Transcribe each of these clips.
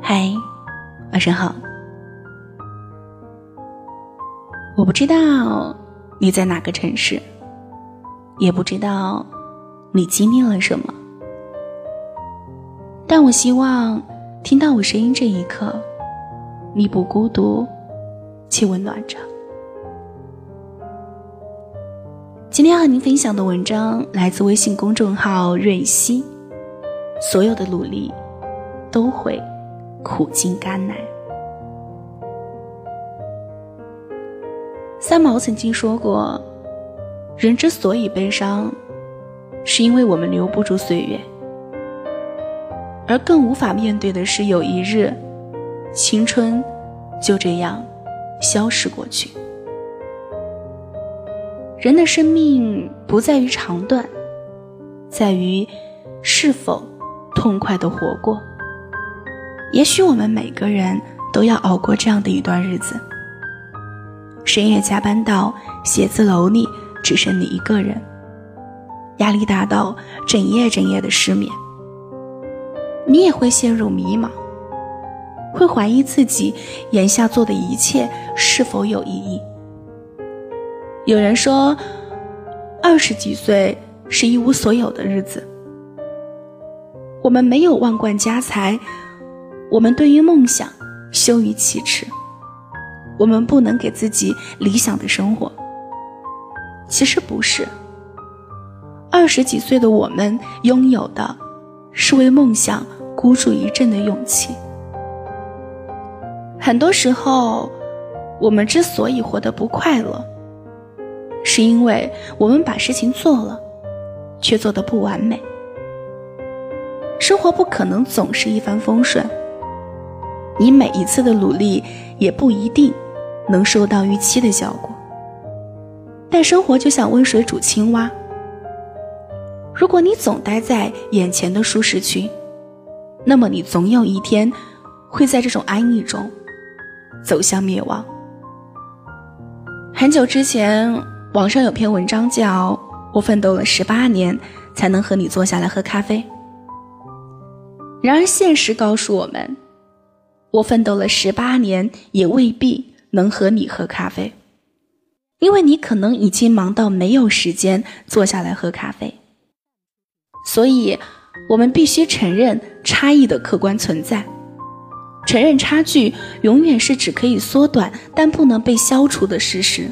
嗨，晚上好。我不知道你在哪个城市，也不知道你经历了什么，但我希望听到我声音这一刻，你不孤独，且温暖着。今天和您分享的文章来自微信公众号瑞希。所有的努力都会苦尽甘来。三毛曾经说过：“人之所以悲伤，是因为我们留不住岁月，而更无法面对的是有一日，青春就这样消失过去。”人的生命不在于长短，在于是否痛快的活过。也许我们每个人都要熬过这样的一段日子：深夜加班到写字楼里只剩你一个人，压力大到整夜整夜的失眠。你也会陷入迷茫，会怀疑自己眼下做的一切是否有意义。有人说，二十几岁是一无所有的日子。我们没有万贯家财，我们对于梦想羞于启齿，我们不能给自己理想的生活。其实不是，二十几岁的我们拥有的，是为梦想孤注一掷的勇气。很多时候，我们之所以活得不快乐。是因为我们把事情做了，却做得不完美。生活不可能总是一帆风顺，你每一次的努力也不一定能收到预期的效果。但生活就像温水煮青蛙，如果你总待在眼前的舒适区，那么你总有一天会在这种安逸中走向灭亡。很久之前。网上有篇文章叫《我奋斗了十八年才能和你坐下来喝咖啡》，然而现实告诉我们，我奋斗了十八年也未必能和你喝咖啡，因为你可能已经忙到没有时间坐下来喝咖啡。所以，我们必须承认差异的客观存在，承认差距永远是只可以缩短但不能被消除的事实。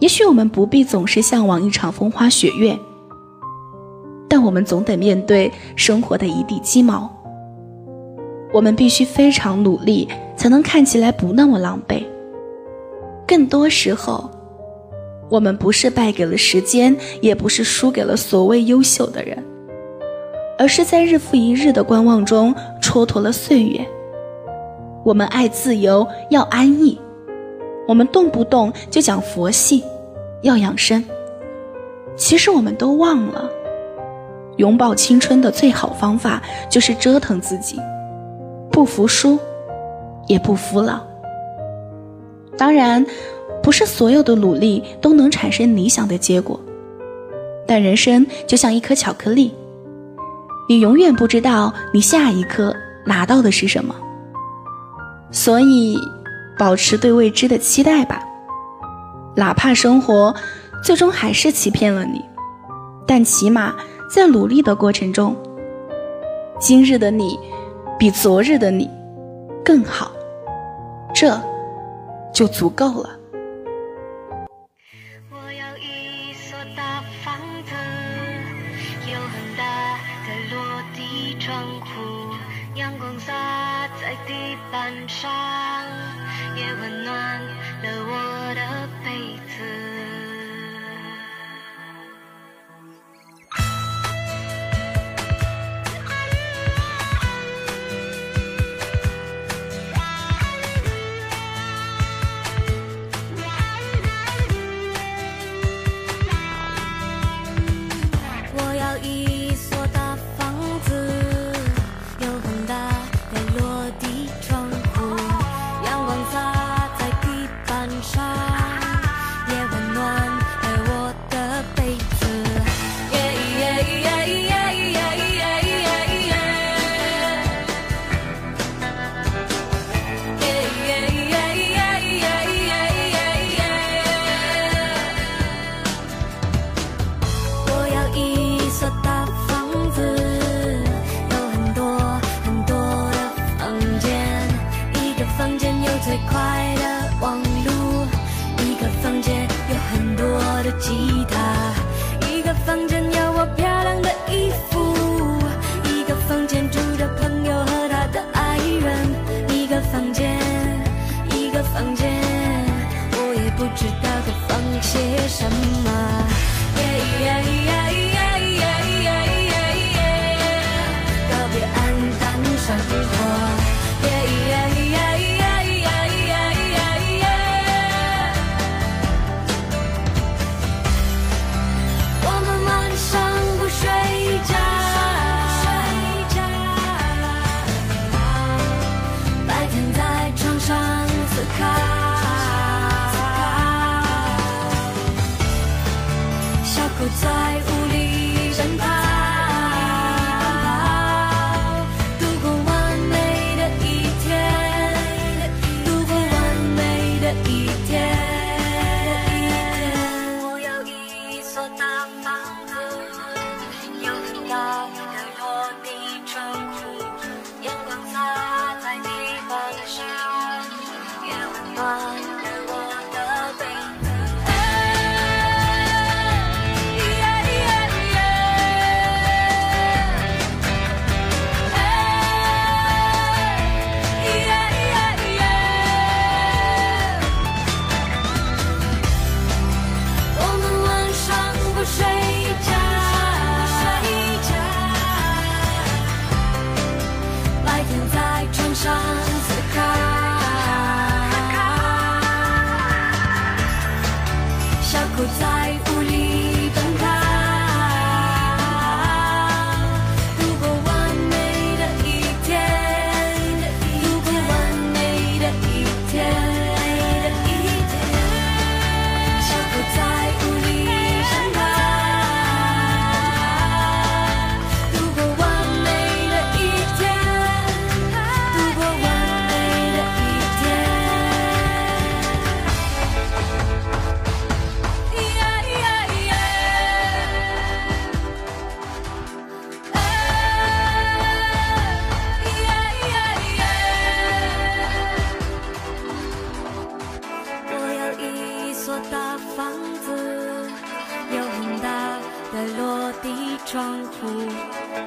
也许我们不必总是向往一场风花雪月，我们总得面对生活的一地鸡毛。我们必须非常努力，才能看起来不那么狼狈。更多时候，我们不是败给了时间，也不是输给了所谓优秀的人，而是在日复一日的观望中蹉跎了岁月。我们爱自由，要安逸。我们动不动就讲佛系，要养生。其实我们都忘了，拥抱青春的最好方法就是折腾自己，不服输，也不服老。当然，不是所有的努力都能产生理想的结果，但人生就像一颗巧克力，你永远不知道你下一刻拿到的是什么，所以。保持对未知的期待吧，哪怕生活最终还是欺骗了你，但起码在努力的过程中，今日的你比昨日的你更好，这就足够了。在地板上。也温暖了我吉他，一个房间有我漂亮的衣服，一个房间住着朋友和他的爱人，一个房间一个房间，我也不知道该放些什么。不再无力。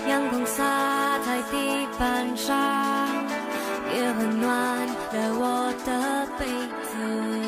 阳光洒在地板上也温暖了我的被子。